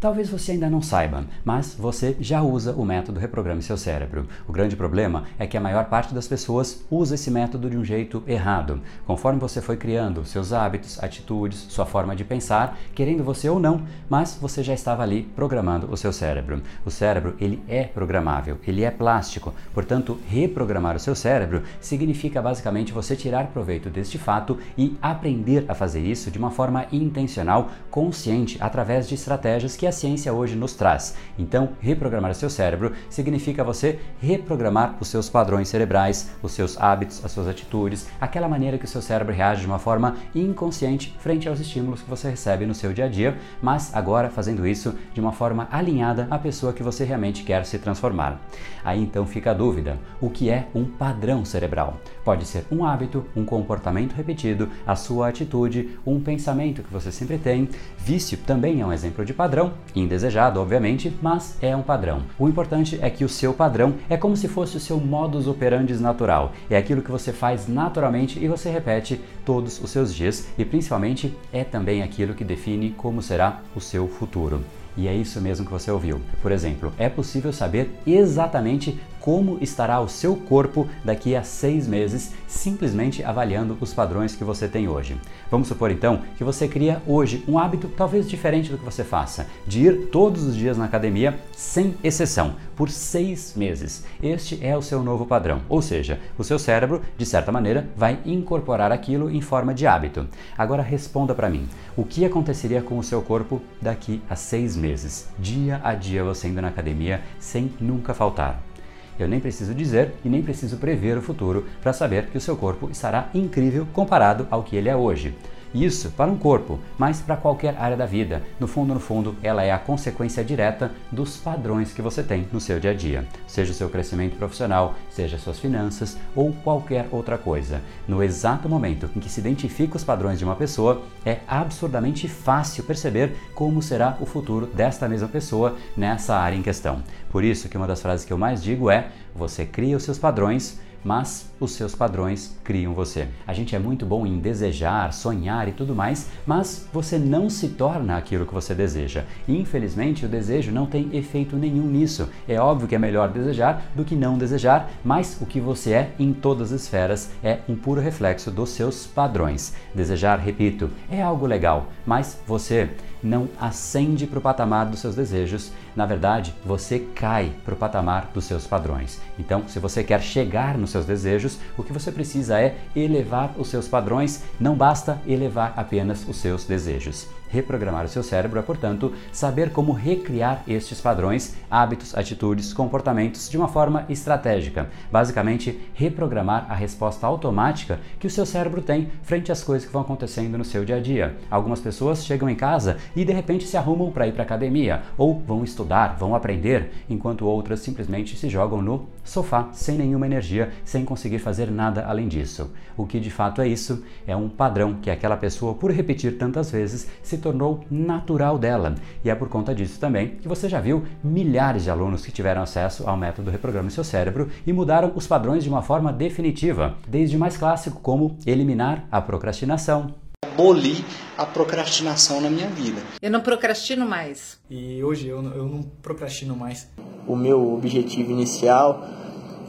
Talvez você ainda não saiba, mas você já usa o método Reprograme Seu Cérebro. O grande problema é que a maior parte das pessoas usa esse método de um jeito errado. Conforme você foi criando seus hábitos, atitudes, sua forma de pensar, querendo você ou não, mas você já estava ali programando o seu cérebro. O cérebro, ele é programável, ele é plástico. Portanto, reprogramar o seu cérebro significa basicamente você tirar proveito deste fato e aprender a fazer isso de uma forma intencional, consciente, através de estratégias que a ciência hoje nos traz. Então, reprogramar seu cérebro significa você reprogramar os seus padrões cerebrais, os seus hábitos, as suas atitudes, aquela maneira que o seu cérebro reage de uma forma inconsciente frente aos estímulos que você recebe no seu dia a dia, mas agora fazendo isso de uma forma alinhada à pessoa que você realmente quer se transformar. Aí então fica a dúvida: o que é um padrão cerebral? Pode ser um hábito, um comportamento repetido, a sua atitude, um pensamento que você sempre tem. Vício também é um exemplo de padrão, indesejado, obviamente, mas é um padrão. O importante é que o seu padrão é como se fosse o seu modus operandi natural. É aquilo que você faz naturalmente e você repete todos os seus dias e principalmente é também aquilo que define como será o seu futuro. E é isso mesmo que você ouviu. Por exemplo, é possível saber exatamente como estará o seu corpo daqui a seis meses, simplesmente avaliando os padrões que você tem hoje. Vamos supor então que você cria hoje um hábito talvez diferente do que você faça, de ir todos os dias na academia, sem exceção, por seis meses. Este é o seu novo padrão, ou seja, o seu cérebro, de certa maneira, vai incorporar aquilo em forma de hábito. Agora responda para mim: o que aconteceria com o seu corpo daqui a seis meses, dia a dia você indo na academia sem nunca faltar? Eu nem preciso dizer e nem preciso prever o futuro para saber que o seu corpo estará incrível comparado ao que ele é hoje. Isso para um corpo, mas para qualquer área da vida. No fundo, no fundo, ela é a consequência direta dos padrões que você tem no seu dia a dia, seja o seu crescimento profissional, seja suas finanças ou qualquer outra coisa. No exato momento em que se identifica os padrões de uma pessoa, é absurdamente fácil perceber como será o futuro desta mesma pessoa nessa área em questão. Por isso que uma das frases que eu mais digo é: você cria os seus padrões mas os seus padrões criam você. A gente é muito bom em desejar, sonhar e tudo mais, mas você não se torna aquilo que você deseja. Infelizmente, o desejo não tem efeito nenhum nisso. É óbvio que é melhor desejar do que não desejar, mas o que você é em todas as esferas é um puro reflexo dos seus padrões. Desejar, repito, é algo legal, mas você não ascende para o patamar dos seus desejos, na verdade, você cai para o patamar dos seus padrões. Então, se você quer chegar nos seus desejos, o que você precisa é elevar os seus padrões, não basta elevar apenas os seus desejos. Reprogramar o seu cérebro é, portanto, saber como recriar estes padrões, hábitos, atitudes, comportamentos de uma forma estratégica. Basicamente, reprogramar a resposta automática que o seu cérebro tem frente às coisas que vão acontecendo no seu dia a dia. Algumas pessoas chegam em casa e de repente se arrumam para ir para academia, ou vão estudar, vão aprender, enquanto outras simplesmente se jogam no sofá sem nenhuma energia, sem conseguir fazer nada além disso. O que de fato é isso? É um padrão que aquela pessoa, por repetir tantas vezes, se tornou natural dela. E é por conta disso também que você já viu milhares de alunos que tiveram acesso ao método Reprograme Seu Cérebro e mudaram os padrões de uma forma definitiva, desde o mais clássico, como eliminar a procrastinação, aboli a procrastinação na minha vida. Eu não procrastino mais. E hoje eu, eu não procrastino mais. O meu objetivo inicial,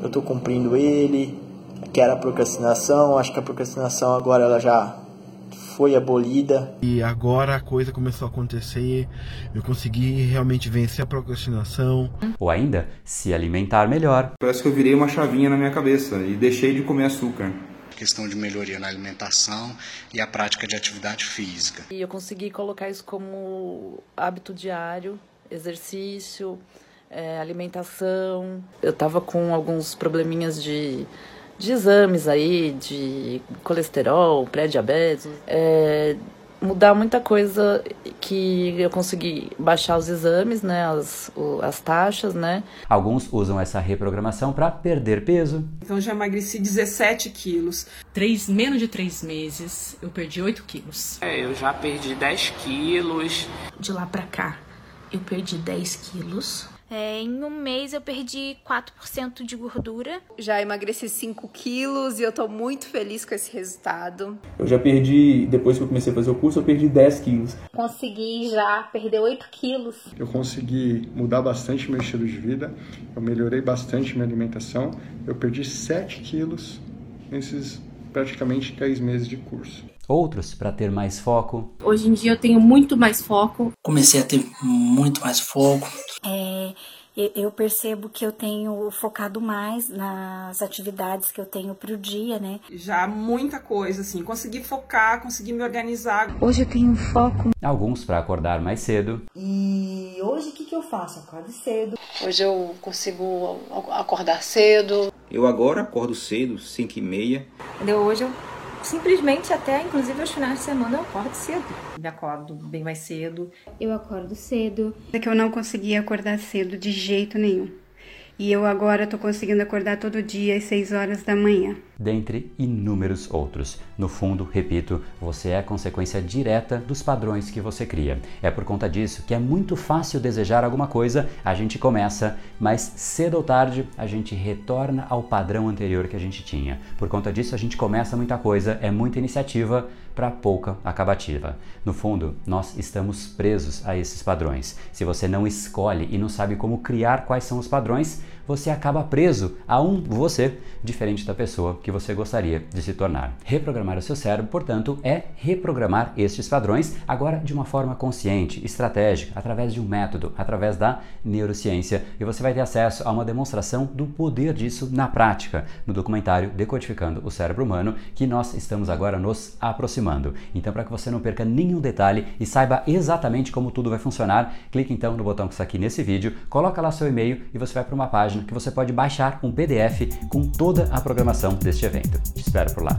eu estou cumprindo ele, que era a procrastinação. Acho que a procrastinação agora ela já foi abolida. E agora a coisa começou a acontecer, eu consegui realmente vencer a procrastinação. Ou ainda, se alimentar melhor. Parece que eu virei uma chavinha na minha cabeça e deixei de comer açúcar questão de melhoria na alimentação e a prática de atividade física. E eu consegui colocar isso como hábito diário, exercício, é, alimentação. Eu estava com alguns probleminhas de de exames aí, de colesterol, pré-diabetes, é, mudar muita coisa que eu consegui baixar os exames, né, as, as taxas, né. Alguns usam essa reprogramação para perder peso. Então já emagreci 17 quilos. Três, menos de três meses eu perdi 8 quilos. É, eu já perdi 10 quilos. De lá para cá eu perdi 10 quilos. É, em um mês eu perdi 4% de gordura. Já emagreci 5 quilos e eu tô muito feliz com esse resultado. Eu já perdi, depois que eu comecei a fazer o curso, eu perdi 10 quilos. Consegui já perder 8 quilos. Eu consegui mudar bastante meu estilo de vida, eu melhorei bastante minha alimentação, eu perdi 7 quilos nesses praticamente 10 meses de curso outros para ter mais foco. Hoje em dia eu tenho muito mais foco. Comecei a ter muito mais foco. É, eu percebo que eu tenho focado mais nas atividades que eu tenho para o dia, né? Já muita coisa, assim, consegui focar, consegui me organizar. Hoje eu tenho foco. Alguns para acordar mais cedo. E hoje o que, que eu faço? Acordo cedo. Hoje eu consigo acordar cedo. Eu agora acordo cedo, 5 e meia. Hoje eu simplesmente até, inclusive, aos finais de semana eu acordo cedo. Me acordo bem mais cedo. Eu acordo cedo. É que eu não conseguia acordar cedo de jeito nenhum. E eu agora estou conseguindo acordar todo dia às 6 horas da manhã. Dentre inúmeros outros. No fundo, repito, você é consequência direta dos padrões que você cria. É por conta disso que é muito fácil desejar alguma coisa, a gente começa, mas cedo ou tarde a gente retorna ao padrão anterior que a gente tinha. Por conta disso, a gente começa muita coisa, é muita iniciativa para pouca acabativa. No fundo, nós estamos presos a esses padrões. Se você não escolhe e não sabe como criar quais são os padrões, você acaba preso a um você diferente da pessoa que você gostaria de se tornar. Reprogramar o seu cérebro, portanto, é reprogramar estes padrões agora de uma forma consciente, estratégica, através de um método, através da neurociência, e você vai ter acesso a uma demonstração do poder disso na prática no documentário Decodificando o Cérebro Humano, que nós estamos agora nos aproximando. Então, para que você não perca nenhum detalhe e saiba exatamente como tudo vai funcionar, clique então no botão que está aqui nesse vídeo, coloca lá seu e-mail e você vai para uma página que você pode baixar um PDF com toda a programação deste evento. Te espero por lá.